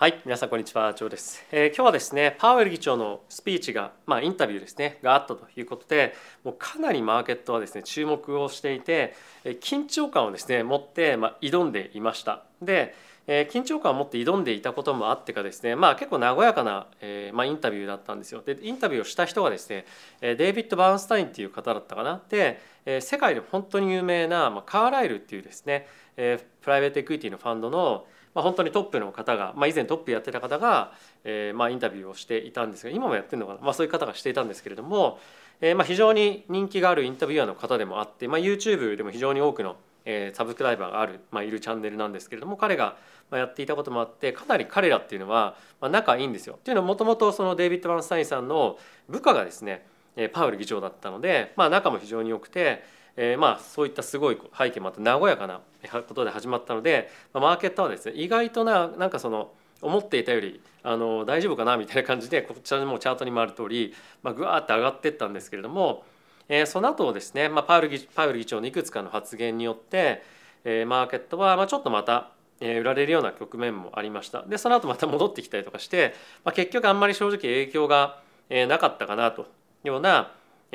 はい皆さんこんにちはジョーです、えー今日はですねパウエル議長のスピーチがまあインタビューですねがあったということでもうかなりマーケットはですね注目をしていてえー緊張感をですね持ってまあ挑んでいました。で、えー緊張感を持って挑んでいたこともあってかですねまあ結構和やかな、えーまあ、インタビューだったんですよ。でインタビューをした人がですねえーデイビッド・バーンスタインっていう方だったかな。で、えー世界で本当に有名な、まあ、カーライルっていうですね、えープライベートエクイティのファンドのまあ、本当にトップの方が、まあ、以前トップやってた方が、えーまあ、インタビューをしていたんですが今もやってるのかな、まあ、そういう方がしていたんですけれども、えーまあ、非常に人気があるインタビュアーの方でもあって、まあ、YouTube でも非常に多くの、えーサブスクライバーがある、まあ、いるチャンネルなんですけれども彼がやっていたこともあってかなり彼らっていうのは、まあ、仲いいんですよ。っていうのはもともとそのデイビッド・バンスタインさんの部下がですねパウル議長だったので、まあ、仲も非常に良くて、えーまあそういったすごい背景もあって和やかなことで始まったので、マーケットはですね意外とななんかその思っていたよりあの大丈夫かなみたいな感じでこちらもチャートにもある通り、まあ、ぐわーって上がっていったんですけれども、えーその後ですね、まあ、パウル議パウル議長のいくつかの発言によって、えーマーケットはまあちょっとまたえー売られるような局面もありました。でその後また戻ってきたりとかして、まあ、結局あんまり正直影響がえーなかったかなというような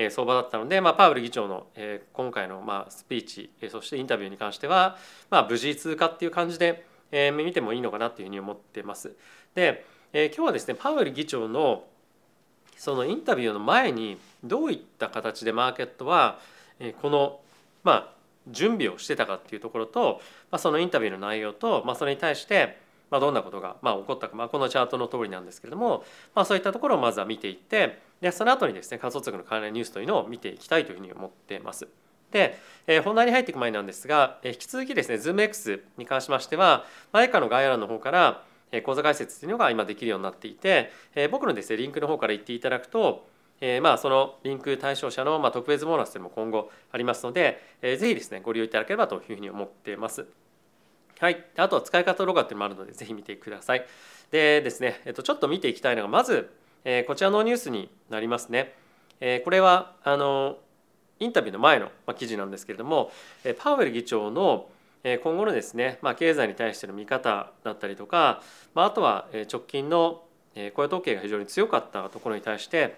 相場だったので、まあ、パウエル議長の今回のまあスピーチそしてインタビューに関しては、まあ、無事通過っていう感じで見てもいいのかなというふうに思ってます。で、今日はですねパウエル議長のそのインタビューの前にどういった形でマーケットはこのまあ準備をしてたかっていうところと、まあ、そのインタビューの内容と、まあ、それに対してまあどんなことがまあ起こったか、まあ、このチャートの通りなんですけれども、まあ、そういったところをまずは見ていってでその後にですね仮想通貨の関連ニュースというのを見ていきたいというふうに思っています。で、えー本題に入っていく前なんですが、えー引き続きですね ZoomX に関しましては前からの概要欄の方からえー講座解説というのが今できるようになっていて、えー僕のですねリンクの方から言っていただくと、えーまあそのリンク対象者のまあ特別ボーナスというのも今後ありますので、えーぜひですねご利用いただければというふうに思っています。はい、あとは使い方動画っていうのもあるのでぜひ見てください。でですね、えっと、ちょっと見ていきたいのがまず、えーこちらのニュースになりますね。えーこれはあのインタビューの前の記事なんですけれども、えーパウエル議長の今後のですね、まあ、経済に対しての見方だったりとか、まあ、あとは直近の雇用統計が非常に強かったところに対して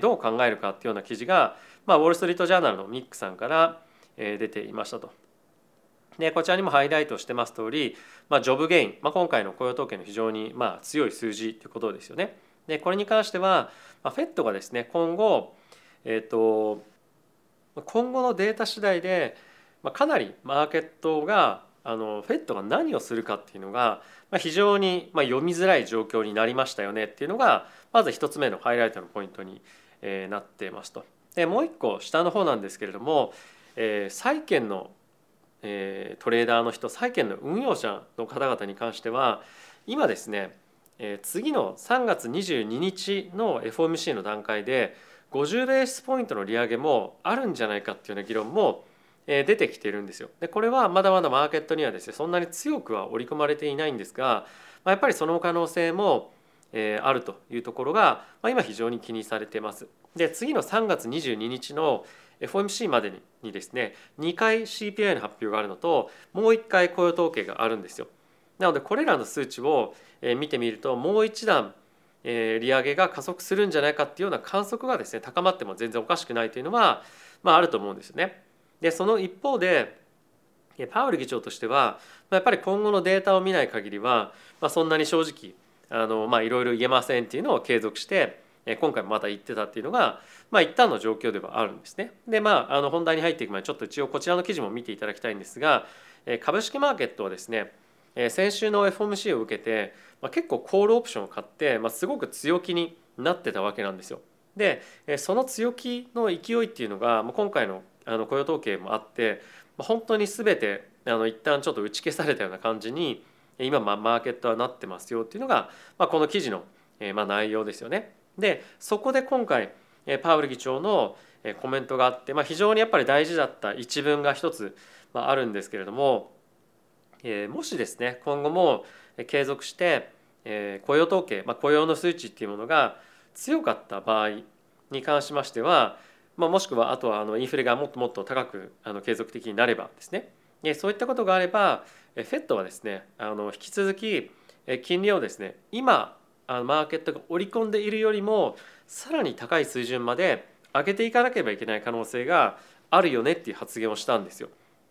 どう考えるかっていうような記事が、まあ、ウォール・ストリート・ジャーナルのミックさんから出ていましたと。でこちらにもハイライトしてます通り、まあ、ジョブゲイン、まあ、今回の雇用統計の非常にまあ強い数字ということですよね。でこれに関しては、まあ、フェットがですね今後、えー、と今後のデータ次第で、まあ、かなりマーケットがあのフェットが何をするかっていうのが、まあ、非常にまあ読みづらい状況になりましたよねっていうのがまず一つ目のハイライトのポイントに、えーなってますと。でもう一個下の方なんですけれども、えー債券のえートレーダーの人債券の運用者の方々に関しては今ですね、えー次の3月22日の FOMC の段階で50ベースポイントの利上げもあるんじゃないかっていうような議論もえー出てきているんですよ。でこれはまだまだマーケットにはですねそんなに強くは織り込まれていないんですが、まあ、やっぱりその可能性も、えーあるというところが、まあ、今非常に気にされてます。で次の3月22日の FOMC までにですね2回 CPI の発表があるのともう1回雇用統計があるんですよ。なのでこれらの数値を見てみるともう一段利上げが加速するんじゃないかっていうような観測がですね高まっても全然おかしくないというのは、まあ、あると思うんですよね。でその一方でパウエル議長としてはやっぱり今後のデータを見ない限りは、まあ、そんなに正直、いろいろ言えませんっていうのを継続して今回また言ってたっていうのが、まあ、一旦の状況ではあるんですね。でまああの本題に入っていく前にちょっと一応こちらの記事も見ていただきたいんですが株式マーケットはですね先週の FOMC を受けて、まあ、結構コールオプションを買って、まあ、すごく強気になってたわけなんですよ。でその強気の勢いっていうのが今回のあの雇用統計もあって、本当に全てあの一旦ちょっと打ち消されたような感じに今マーケットはなってますよっていうのが、まあ、この記事のえま内容ですよね。でそこで今回パウル議長のコメントがあって、まあ、非常にやっぱり大事だった一文が一つあるんですけれどももしですね今後も継続して雇用統計、まあ、雇用の数値っていうものが強かった場合に関しましては、まあ、もしくはあとはあのインフレがもっともっと高くあの継続的になればですね。でそういったことがあればえー FED はですねあの引き続き金利をですね今あのマーケットが織り込んでいるよりもさらに高い水準まで上げていかなければいけない可能性があるよねっていう発言をしたんですよ。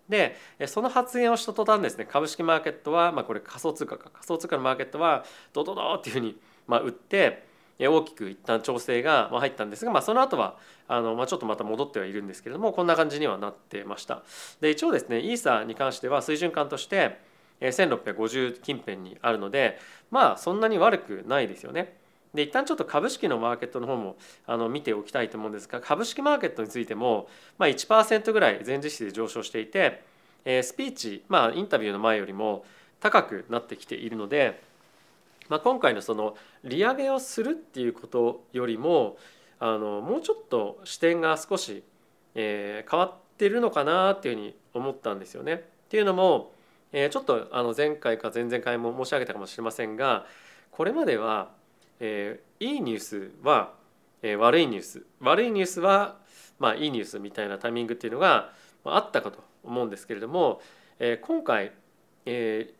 でその発言をした途端ですね株式マーケットは、まあ、これ仮想通貨か仮想通貨のマーケットはドドドっていうふうに、まあ、売って大きく一旦調整が入ったんですが、まあ、その後はあのまあちょっとまた戻ってはいるんですけれどもこんな感じにはなってました。で一応ですねイーサに関しては水準感として1650近辺にあるのでまあそんなに悪くないですよね。で一旦ちょっと株式のマーケットの方もあの見ておきたいと思うんですが株式マーケットについても、まあ、1%ぐらい前日比で上昇していて、えー、スピーチ、まあ、インタビューの前よりも高くなってきているので、まあ、今回のその利上げをするっていうことよりもあのもうちょっと視点が少し、えー、変わってるのかなっていうふうに思ったんですよね。っていうのも、え、ちょっとあの前回か前々回も申し上げたかもしれませんがこれまではえ、いいニュースは、え、悪いニュース悪いニュースは、まあ、いいニュースみたいなタイミングっていうのがあったかと思うんですけれども、え、今回、えー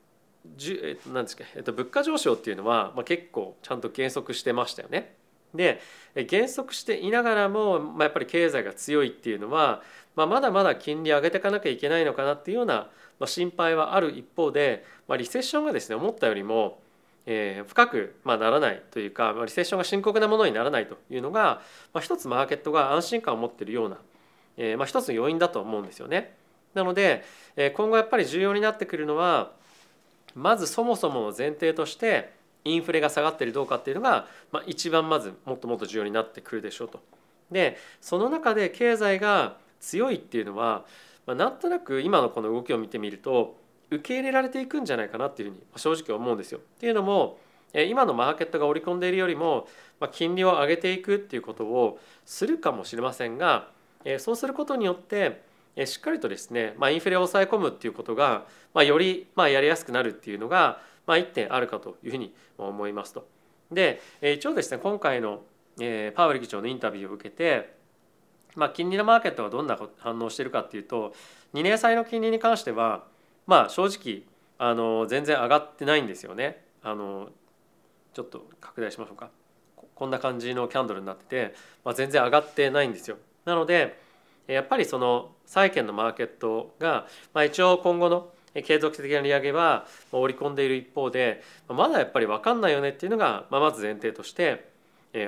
じゅえー、なんですか、えー、と物価上昇っていうのは、まあ、結構ちゃんと減速してましたよね。で減速していながらも、まあ、やっぱり経済が強いっていうのは、まあ、まだまだ金利上げていかなきゃいけないのかなっていうような、まあ、心配はある一方で、まあ、リセッションがですね思ったよりもえー、深く、まあ、ならないというか、まあ、リセッションが深刻なものにならないというのが、まあ、一つマーケットが安心感を持っているような、えーまあ、一つの要因だと思うんですよね。なので、えー、今後やっぱり重要になってくるのはまずそもそもの前提としてインフレが下がっているどうかっていうのが、まあ、一番まずもっともっと重要になってくるでしょうと。でその中で経済が強いっていうのは、まあ、なんとなく今のこの動きを見てみると受け入れられていくんじゃないかなっていうふうに正直思うんですよ。っていうのも今のマーケットが織り込んでいるよりもまあ金利を上げていくっていうことをするかもしれませんがそうすることによってしっかりとですね、まあ、インフレを抑え込むっていうことが、まあ、よりまあやりやすくなるっていうのが、まあ、1点あるかというふうに思いますと。で一応ですね今回のパウエル議長のインタビューを受けて、まあ、金利のマーケットがどんな反応しているかっていうと2年債の金利に関してはまあ正直あの全然上がってないんですよね。あのちょっと拡大しましょうかこんな感じのキャンドルになってて、まあ、全然上がってないんですよ。なのでやっぱりその債券のマーケットが、まあ、一応今後の継続的な利上げは織り込んでいる一方でまだやっぱり分かんないよねっていうのが、ま、まず前提として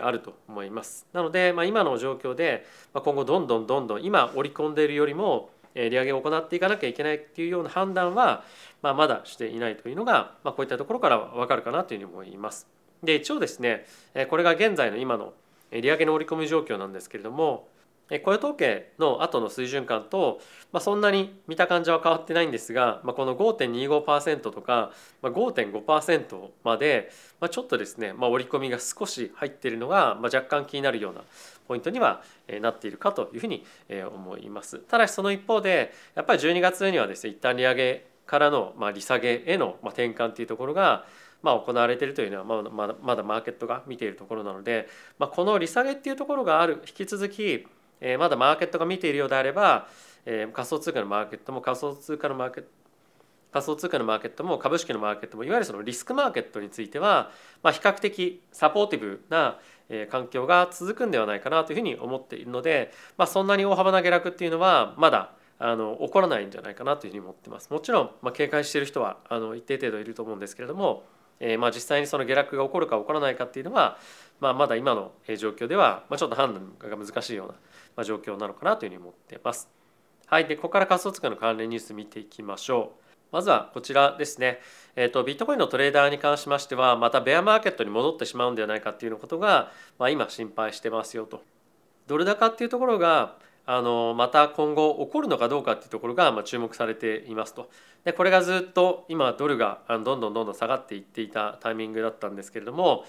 あると思います。なので、まあ、今の状況で今後どんどんどんどん今織り込んでいるよりも利上げを行っていかなきゃいけないっていうような判断は、まあ、まだしていないというのが、まあ、こういったところから分かるかなというふうに思います。で一応ですねこれが現在の今の利上げの織り込み状況なんですけれども雇用統計の後の水準感と、まあ、そんなに見た感じは変わってないんですが、まあ、この5.25%とか、まあ、5.5%まで、まあ、ちょっとですね、まあ、織り込みが少し入っているのが、まあ、若干気になるようなポイントにはなっているかというふうに思います。ただしその一方でやっぱり12月にはですね一旦利上げからのまあ利下げへの転換というところがまあ行われているというのはまだまだまだマーケットが見ているところなので、まあ、この利下げっていうところがある引き続きえまだマーケットが見ているようであればえ仮想通貨のマーケットも仮想通貨のマーケット仮想通貨のマーケットも株式のマーケットもいわゆるそのリスクマーケットについては、まあ、比較的サポーティブな環境が続くんではないかなというふうに思っているので、まあ、そんなに大幅な下落っていうのはまだあの起こらないんじゃないかなというふうに思ってます。もちろん、まあ、警戒している人はあの一定程度いると思うんですけれども、えー、まあ実際にその下落が起こるか起こらないかっていうのは、まあ、まだ今の状況では、まあ、ちょっと判断が難しいような状況なのかなというふうに思っています。はい、でここから仮想通貨の関連ニュース見ていきましょう。まずはこちらですね、えーと、ビットコインのトレーダーに関しましてはまたベアマーケットに戻ってしまうんではないかっていうことが、まあ、今心配してますよと。ドル高っていうところがあのまた今後起こるのかどうかっていうところがまあ注目されていますと。でこれがずっと今ドルがどんどんどんどん下がっていっていたタイミングだったんですけれども、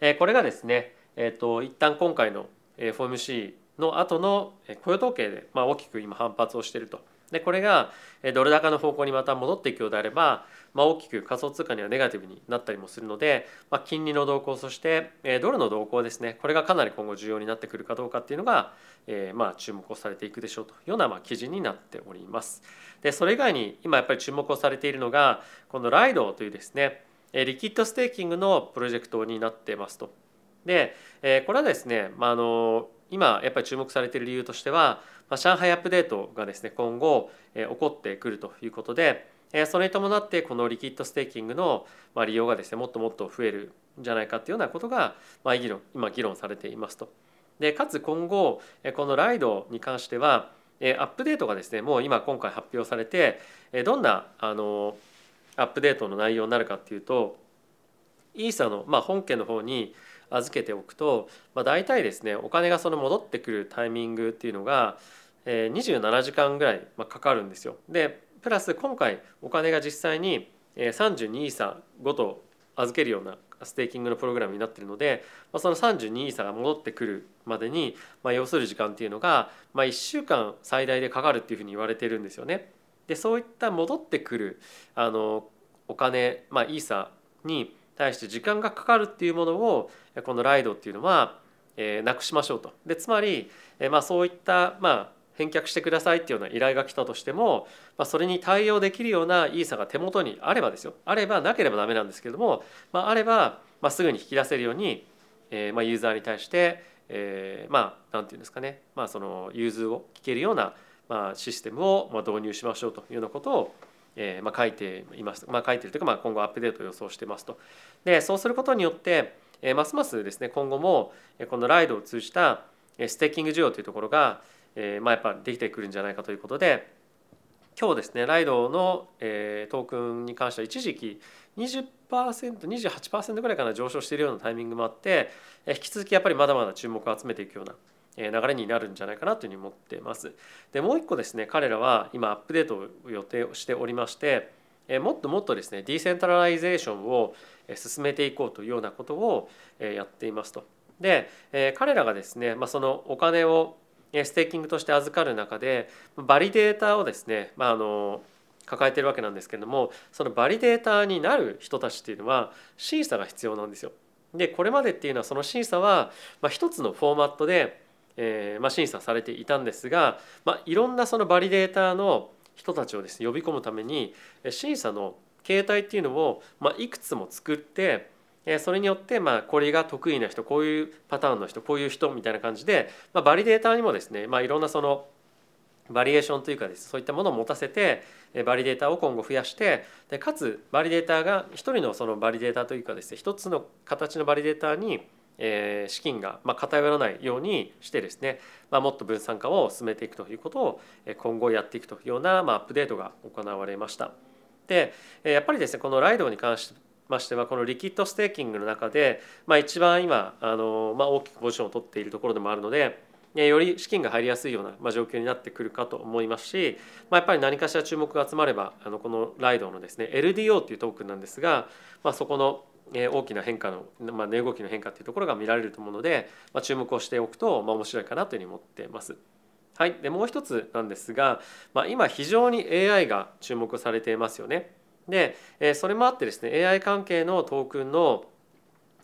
えこれがですね、えーと、一旦今回の FOMC の後の雇用統計でまあ大きく今反発をしていると。でこれがドル高の方向にまた戻っていくようであれば、まあ、大きく仮想通貨にはネガティブになったりもするので、まあ、金利の動向そしてドルの動向ですねこれがかなり今後重要になってくるかどうかっていうのが、えー、まあ注目をされていくでしょうというようなまあ記事になっております。でそれ以外に今やっぱり注目をされているのがこのライドというですねリキッドステーキングのプロジェクトになってますと。でえこれはですね、まあ、あの今やっぱり注目されている理由としては、まあ、上海アップデートがですね今後え起こってくるということでえそれに伴ってこのリキッドステーキングのまあ利用がですねもっともっと増えるんじゃないかというようなことがまあ議論今議論されていますと。でかつ今後このライドに関してはアップデートがですねもう今今回発表されてどんなあのアップデートの内容になるかっていうとイーサの、まあ、本件の方に預けておくと、まあ、大体ですねお金がその戻ってくるタイミングっていうのが27時間ぐらいかかるんですよ。でプラス今回お金が実際に32イーサごと預けるようなステーキングのプログラムになっているので、まあ、その32イーサが戻ってくるまでに、まあ、要する時間っていうのが、まあ、1週間最大でかかるっていうふうに言われてるんですよね。でそういった戻ってくるあのお金、まあ、イーサに対して時間がかかるっていうものをこのライドっていうのは、えー、なくしましょうと。でつまり、えー、まあ、そういった、まあ、返却してくださいっていうような依頼が来たとしても、まあ、それに対応できるようなイーサが手元にあればですよあればなければダメなんですけども、まあ、あれば、まあ、すぐに引き出せるように、えーまあ、ユーザーに対して、えー、まあなんていうんですかね、まあ、その融通を聞けるような、まあ、システムをまあ導入しましょうというようなことをえーまあ、書いています、まあ、書いてるというか、まあ、今後アップデートを予想してますと。でそうすることによって、えー、ますますですね今後もこのライドを通じたステーキング需要というところがえー、まあ、やっぱできてくるんじゃないかということで今日ですねライドの、えー、トークンに関しては一時期 20%28% ぐらいかな上昇しているようなタイミングもあって、引き続きやっぱりまだまだ注目を集めていくような流れになるんじゃないかなというふうに思っています。でもう一個ですね彼らは今アップデートを予定しておりましてもっともっとですね decentralization を進めていこうというようなことをやっていますと。で彼らがですね、ま、そのお金をステーキングとして預かる中でバリデータをですね、まあ、あの抱えてるわけなんですけれどもそのバリデータになる人たちっていうのは審査が必要なんですよ。でこれまでっていうのはその審査は、まあ、一つのフォーマットで、えーまあ、審査されていたんですが、まあ、いろんなそのバリデーターの人たちをですね呼び込むために審査の形態っていうのを、まあ、いくつも作ってそれによってまあこれが得意な人こういうパターンの人こういう人みたいな感じで、まあ、バリデーターにもですね、まあ、いろんなそのバリエーションというかです、そういったものを持たせてバリデータを今後増やしてでかつバリデーターが一人のそのバリデーターというかですね一つの形のバリデーターにえ資金がま偏らないようにしてですね、ま、もっと分散化を進めていくということを今後やっていくというようなまアップデートが行われました。でやっぱりですねこのライドに関しましてはこのリキッドステーキングの中で、まあ、一番今あの、ま、大きくポジションを取っているところでもあるのでより資金が入りやすいような、まあ、状況になってくるかと思いますし、まあ、やっぱり何かしら注目が集まればあのこのライドのですね LDO っていうトークンなんですが、まあ、そこの大きな変化の、まあ、値動きの変化っていうところが見られると思うので、まあ、注目をしておくと、まあ、面白いかなというふうに思ってます。はい、でもう一つなんですが、まあ、今非常に AI が注目されていますよね。でそれもあってですね AI 関係のトークンの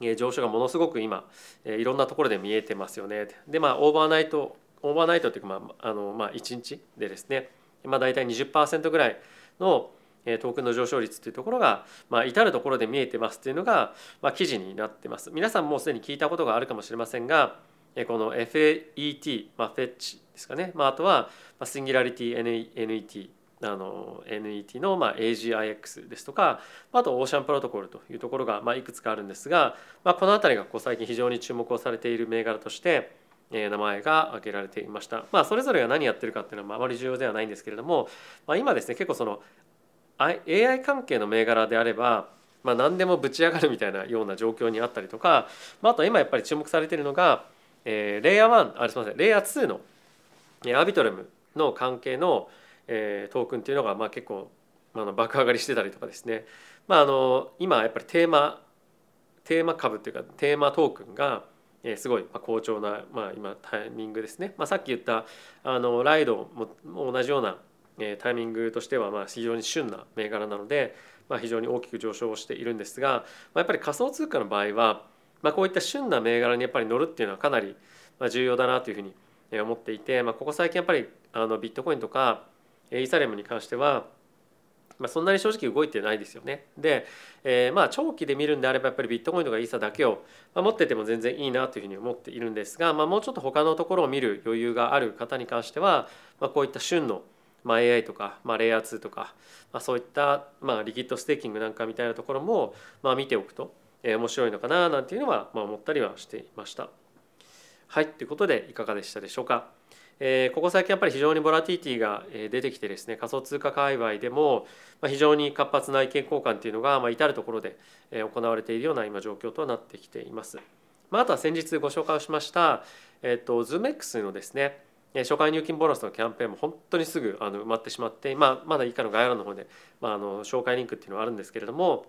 上昇がものすごく今いろんなところで見えてますよね。でまあオーバーナイトオーバーナイトというか、まああのまあ、1日でですね、まあ、大体20%ぐらいのトークンの上昇率というところが、まあ、至るところで見えてますっていうのが、まあ、記事になってます。皆さんもすでに聞いたことがあるかもしれませんがこの FAET、まあ、フェッチですかね、まあ、あとはシンギュラリティ NET あの NET のまあ AGIX ですとかあとオーシャンプロトコルというところがまあいくつかあるんですが、まあ、この辺りがこう最近非常に注目をされている銘柄として名前が挙げられていました。まあ、それぞれが何やってるかっていうのはあまり重要ではないんですけれども、まあ、今ですね結構その AI 関係の銘柄であれば、まあ、何でもぶち上がるみたいなような状況にあったりとか、まあ、あと今やっぱり注目されているのが、えー、レイヤー1あれすみませんレイヤー2のアビトレムの関係のえー、トークンっていうのがまあ結構、まあ、爆上がりしてたりとかですね、まあ、あの今やっぱりテーマテーマ株っていうかテーマトークンがすごい好調な、まあ、今タイミングですね、まあ、さっき言ったあのライドも同じようなタイミングとしてはまあ非常に旬な銘柄なので、まあ、非常に大きく上昇しているんですが、まあ、やっぱり仮想通貨の場合は、まあ、こういった旬な銘柄にやっぱり乗るっていうのはかなり重要だなというふうに思っていて、まあ、ここ最近やっぱりあのビットコインとかイーサレムに関してはまあ、そんなに正直動いてないですよね。で、えー、まあ長期で見るんであればやっぱりビットコインとかイーサだけを持ってても全然いいなというふうに思っているんですが、まあ、もうちょっと他のところを見る余裕がある方に関しては、まあ、こういった旬のまあ、AI とか、まあ、レイヤー2とか、まあ、そういった、まあ、リキッドステーキングなんかみたいなところも、まあ、見ておくと、えー、面白いのかななんていうのは、まあ、思ったりはしていました。はいということでいかがでしたでしょうか。えー、ここ最近やっぱり非常にボラティティが出てきてですね仮想通貨界隈でも非常に活発な意見交換っていうのがまあ至る所で行われているような今状況となってきています。まあ、あとは先日ご紹介をしました、えーと、ZoomX のですね初回入金ボーナスのキャンペーンも本当にすぐあの埋まってしまって、まあ、まだ以下の概要欄の方で、まあ、あの紹介リンクっていうのはあるんですけれども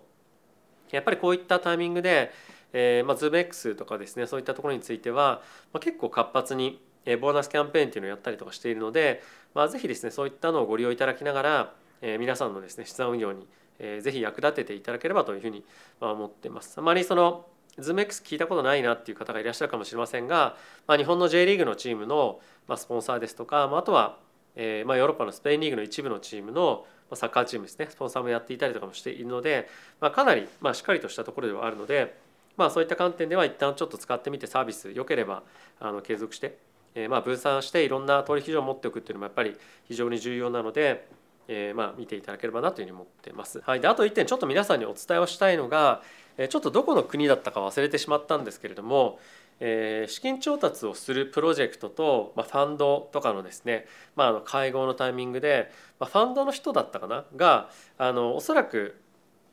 やっぱりこういったタイミングで、えーまあ、ZoomX とかですねそういったところについては、まあ、結構活発にボーナスキャンペーンっていうのをやったりとかしているので、まあ、ぜひですねそういったのをご利用いただきながら、えー、皆さんのですね資産運用に、えー、ぜひ役立てていただければというふうに思ってます。あまりその ZoomX 聞いたことないなっていう方がいらっしゃるかもしれませんが、まあ、日本の J リーグのチームのスポンサーですとか、まあ、あとは、えーまあ、ヨーロッパのスペインリーグの一部のチームのサッカーチームですねスポンサーもやっていたりとかもしているので、まあ、かなりまあしっかりとしたところではあるので、まあ、そういった観点では一旦ちょっと使ってみてサービス良ければあの継続してえー、まあ分散していろんな取引所を持っておくっていうのもやっぱり非常に重要なので、えー、まあ見ていただければなというふうに思ってます。はい、であと1点ちょっと皆さんにお伝えをしたいのがちょっとどこの国だったか忘れてしまったんですけれども、えー、資金調達をするプロジェクトと、まあ、ファンドとかのですね、まあ、あの会合のタイミングで、まあ、ファンドの人だったかな？があのおそらく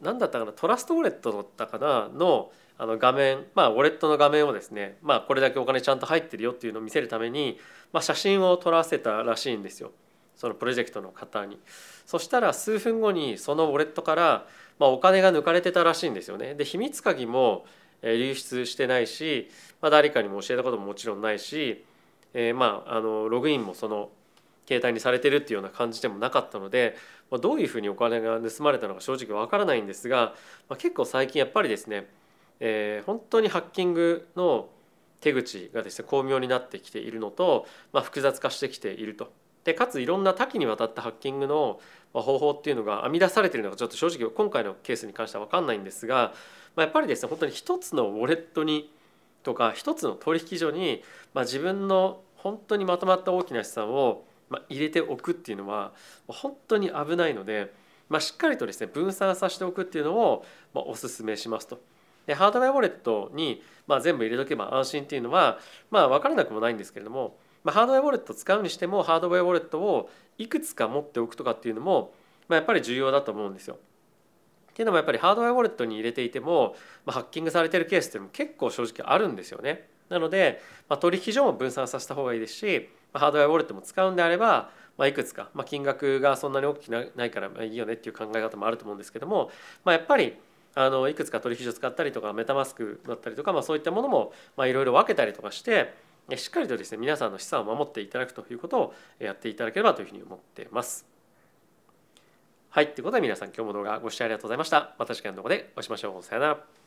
何だったかな？トラストウォレットだったかな？のあの画面まあウォレットの画面をですねまあこれだけお金ちゃんと入ってるよっていうのを見せるために、まあ、写真を撮らせたらしいんですよ。そのプロジェクトの方に。そしたら数分後にそのウォレットから、まあ、お金が抜かれてたらしいんですよね。で秘密鍵も流出してないし、まあ、誰かにも教えたことももちろんないし、えー、まああのログインもその携帯にされてるっていうような感じでもなかったので、まあ、どういうふうにお金が盗まれたのか正直わからないんですが、まあ、結構最近やっぱりですねえー、本当にハッキングの手口がですね巧妙になってきているのと、まあ、複雑化してきていると。でかついろんな多岐にわたったハッキングの方法っていうのが編み出されてるのがちょっと正直今回のケースに関しては分かんないんですが、まあ、やっぱりですね本当に一つのウォレットにとか一つの取引所に、まあ、自分の本当にまとまった大きな資産を入れておくっていうのは本当に危ないので、まあ、しっかりとですね分散させておくっていうのをお勧めしますと。でハードウェアウォレットに、ま、全部入れとけば安心っていうのは、まあ、分からなくもないんですけれども、まあ、ハードウェアウォレットを使うにしてもハードウェアウォレットをいくつか持っておくとかっていうのも、まあ、やっぱり重要だと思うんですよ。っていうのもやっぱりハードウェアウォレットに入れていても、まあ、ハッキングされてるケースっていうのも結構正直あるんですよね。なので、まあ、取引所も分散させた方がいいですし、まあ、ハードウェアウォレットも使うんであれば、まあ、いくつか、まあ、金額がそんなに大きくないからいいよねっていう考え方もあると思うんですけども、まあ、やっぱりあのいくつか取引所使ったりとかメタマスクだったりとか、まあ、そういったものもいろいろ分けたりとかしてしっかりとですね皆さんの資産を守っていただくということをやっていただければというふうに思っています。はいということで皆さん今日も動画ご視聴ありがとうございました。また次回の動画でお会いしましょう。さよなら。